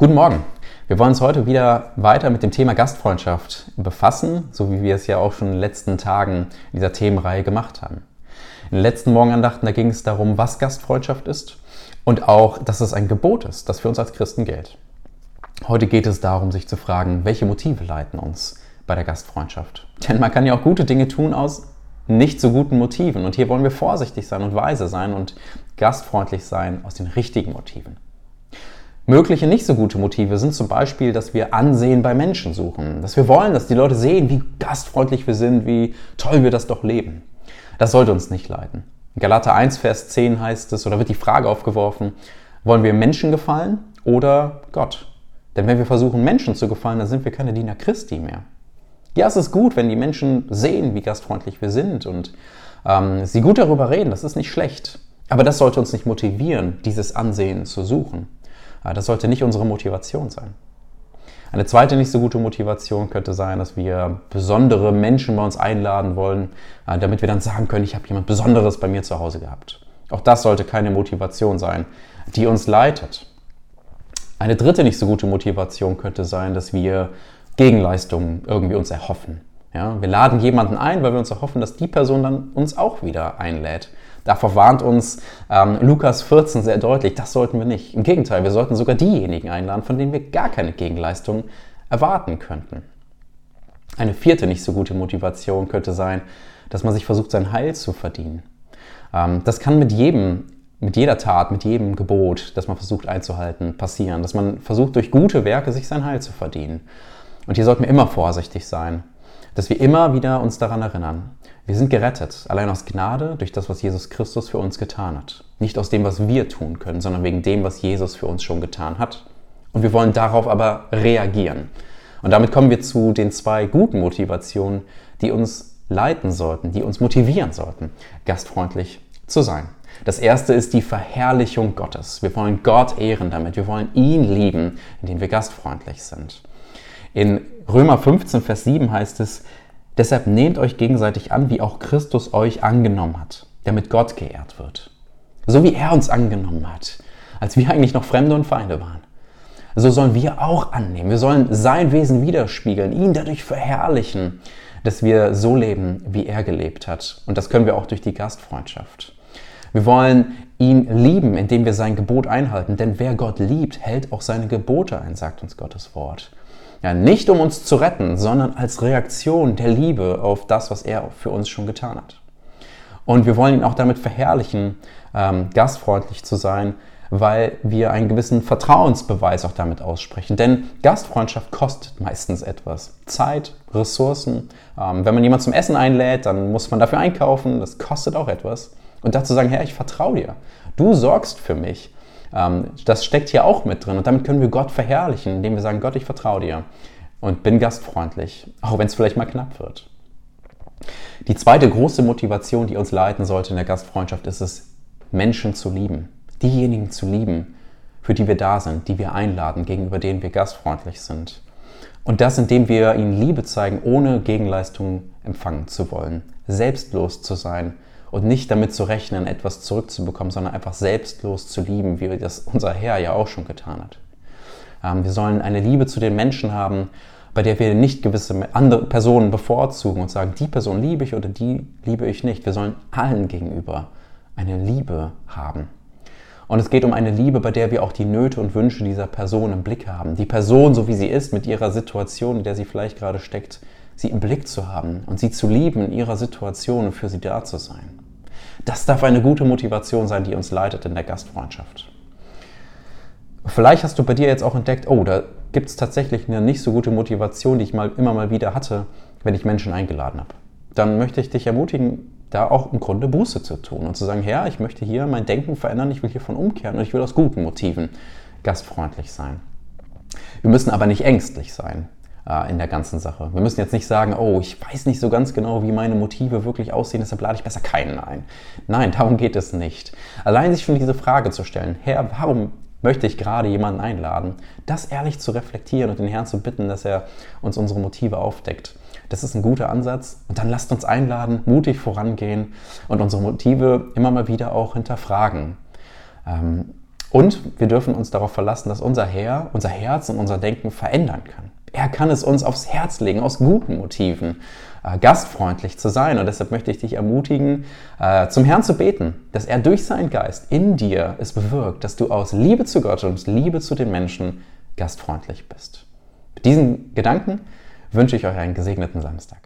Guten Morgen. Wir wollen uns heute wieder weiter mit dem Thema Gastfreundschaft befassen, so wie wir es ja auch schon in den letzten Tagen in dieser Themenreihe gemacht haben. In den letzten Morgenandachten, da ging es darum, was Gastfreundschaft ist und auch, dass es ein Gebot ist, das für uns als Christen gilt. Heute geht es darum, sich zu fragen, welche Motive leiten uns bei der Gastfreundschaft. Denn man kann ja auch gute Dinge tun aus nicht so guten Motiven. Und hier wollen wir vorsichtig sein und weise sein und gastfreundlich sein aus den richtigen Motiven. Mögliche nicht so gute Motive sind zum Beispiel, dass wir Ansehen bei Menschen suchen, dass wir wollen, dass die Leute sehen, wie gastfreundlich wir sind, wie toll wir das doch leben. Das sollte uns nicht leiten. In Galater 1, Vers 10 heißt es, oder wird die Frage aufgeworfen, wollen wir Menschen gefallen oder Gott? Denn wenn wir versuchen, Menschen zu gefallen, dann sind wir keine Diener Christi mehr. Ja, es ist gut, wenn die Menschen sehen, wie gastfreundlich wir sind und ähm, sie gut darüber reden, das ist nicht schlecht. Aber das sollte uns nicht motivieren, dieses Ansehen zu suchen. Das sollte nicht unsere Motivation sein. Eine zweite nicht so gute Motivation könnte sein, dass wir besondere Menschen bei uns einladen wollen, äh, damit wir dann sagen können, ich habe jemand Besonderes bei mir zu Hause gehabt. Auch das sollte keine Motivation sein, die uns leitet. Eine dritte nicht so gute Motivation könnte sein, dass wir Gegenleistungen irgendwie uns erhoffen. Ja, wir laden jemanden ein, weil wir uns erhoffen, dass die Person dann uns auch wieder einlädt. Davor warnt uns ähm, Lukas 14 sehr deutlich, das sollten wir nicht. Im Gegenteil, wir sollten sogar diejenigen einladen, von denen wir gar keine Gegenleistung erwarten könnten. Eine vierte nicht so gute Motivation könnte sein, dass man sich versucht, sein Heil zu verdienen. Ähm, das kann mit jedem, mit jeder Tat, mit jedem Gebot, das man versucht einzuhalten, passieren. Dass man versucht, durch gute Werke sich sein Heil zu verdienen. Und hier sollten wir immer vorsichtig sein dass wir immer wieder uns daran erinnern. Wir sind gerettet, allein aus Gnade, durch das, was Jesus Christus für uns getan hat. Nicht aus dem, was wir tun können, sondern wegen dem, was Jesus für uns schon getan hat. Und wir wollen darauf aber reagieren. Und damit kommen wir zu den zwei guten Motivationen, die uns leiten sollten, die uns motivieren sollten, gastfreundlich zu sein. Das erste ist die Verherrlichung Gottes. Wir wollen Gott ehren damit. Wir wollen ihn lieben, indem wir gastfreundlich sind. In Römer 15, Vers 7 heißt es, deshalb nehmt euch gegenseitig an, wie auch Christus euch angenommen hat, damit Gott geehrt wird. So wie er uns angenommen hat, als wir eigentlich noch Fremde und Feinde waren. So sollen wir auch annehmen. Wir sollen sein Wesen widerspiegeln, ihn dadurch verherrlichen, dass wir so leben, wie er gelebt hat. Und das können wir auch durch die Gastfreundschaft. Wir wollen ihn lieben, indem wir sein Gebot einhalten. Denn wer Gott liebt, hält auch seine Gebote ein, sagt uns Gottes Wort. Ja, nicht um uns zu retten, sondern als Reaktion der Liebe auf das, was er für uns schon getan hat. Und wir wollen ihn auch damit verherrlichen, ähm, gastfreundlich zu sein, weil wir einen gewissen Vertrauensbeweis auch damit aussprechen. Denn Gastfreundschaft kostet meistens etwas. Zeit, Ressourcen. Ähm, wenn man jemanden zum Essen einlädt, dann muss man dafür einkaufen. Das kostet auch etwas. Und dazu sagen, Herr, ich vertraue dir. Du sorgst für mich. Ähm, das steckt hier auch mit drin. Und damit können wir Gott verherrlichen, indem wir sagen, Gott, ich vertraue dir und bin gastfreundlich, auch wenn es vielleicht mal knapp wird. Die zweite große Motivation, die uns leiten sollte in der Gastfreundschaft, ist es, Menschen zu lieben. Diejenigen zu lieben, für die wir da sind, die wir einladen, gegenüber denen wir gastfreundlich sind. Und das, indem wir ihnen Liebe zeigen, ohne Gegenleistung empfangen zu wollen, selbstlos zu sein und nicht damit zu rechnen, etwas zurückzubekommen, sondern einfach selbstlos zu lieben, wie das unser Herr ja auch schon getan hat. Ähm, wir sollen eine Liebe zu den Menschen haben, bei der wir nicht gewisse andere Personen bevorzugen und sagen, die Person liebe ich oder die liebe ich nicht. Wir sollen allen gegenüber eine Liebe haben. Und es geht um eine Liebe, bei der wir auch die Nöte und Wünsche dieser Person im Blick haben. Die Person, so wie sie ist, mit ihrer Situation, in der sie vielleicht gerade steckt, sie im Blick zu haben und sie zu lieben in ihrer Situation und für sie da zu sein. Das darf eine gute Motivation sein, die uns leitet in der Gastfreundschaft. Vielleicht hast du bei dir jetzt auch entdeckt, oh, da gibt es tatsächlich eine nicht so gute Motivation, die ich mal immer mal wieder hatte, wenn ich Menschen eingeladen habe. Dann möchte ich dich ermutigen, da auch im Grunde Buße zu tun und zu sagen, Herr, ich möchte hier mein Denken verändern, ich will hiervon umkehren und ich will aus guten Motiven gastfreundlich sein. Wir müssen aber nicht ängstlich sein äh, in der ganzen Sache. Wir müssen jetzt nicht sagen, oh, ich weiß nicht so ganz genau, wie meine Motive wirklich aussehen, deshalb lade ich besser keinen ein. Nein, darum geht es nicht. Allein sich schon diese Frage zu stellen, Herr, warum möchte ich gerade jemanden einladen, das ehrlich zu reflektieren und den Herrn zu bitten, dass er uns unsere Motive aufdeckt. Das ist ein guter Ansatz. Und dann lasst uns einladen, mutig vorangehen und unsere Motive immer mal wieder auch hinterfragen. Ähm, Und wir dürfen uns darauf verlassen, dass unser Herr, unser Herz und unser Denken verändern kann. Er kann es uns aufs Herz legen, aus guten Motiven, äh, gastfreundlich zu sein. Und deshalb möchte ich dich ermutigen, äh, zum Herrn zu beten, dass er durch seinen Geist in dir es bewirkt, dass du aus Liebe zu Gott und Liebe zu den Menschen gastfreundlich bist. Mit diesen Gedanken wünsche ich euch einen gesegneten Samstag.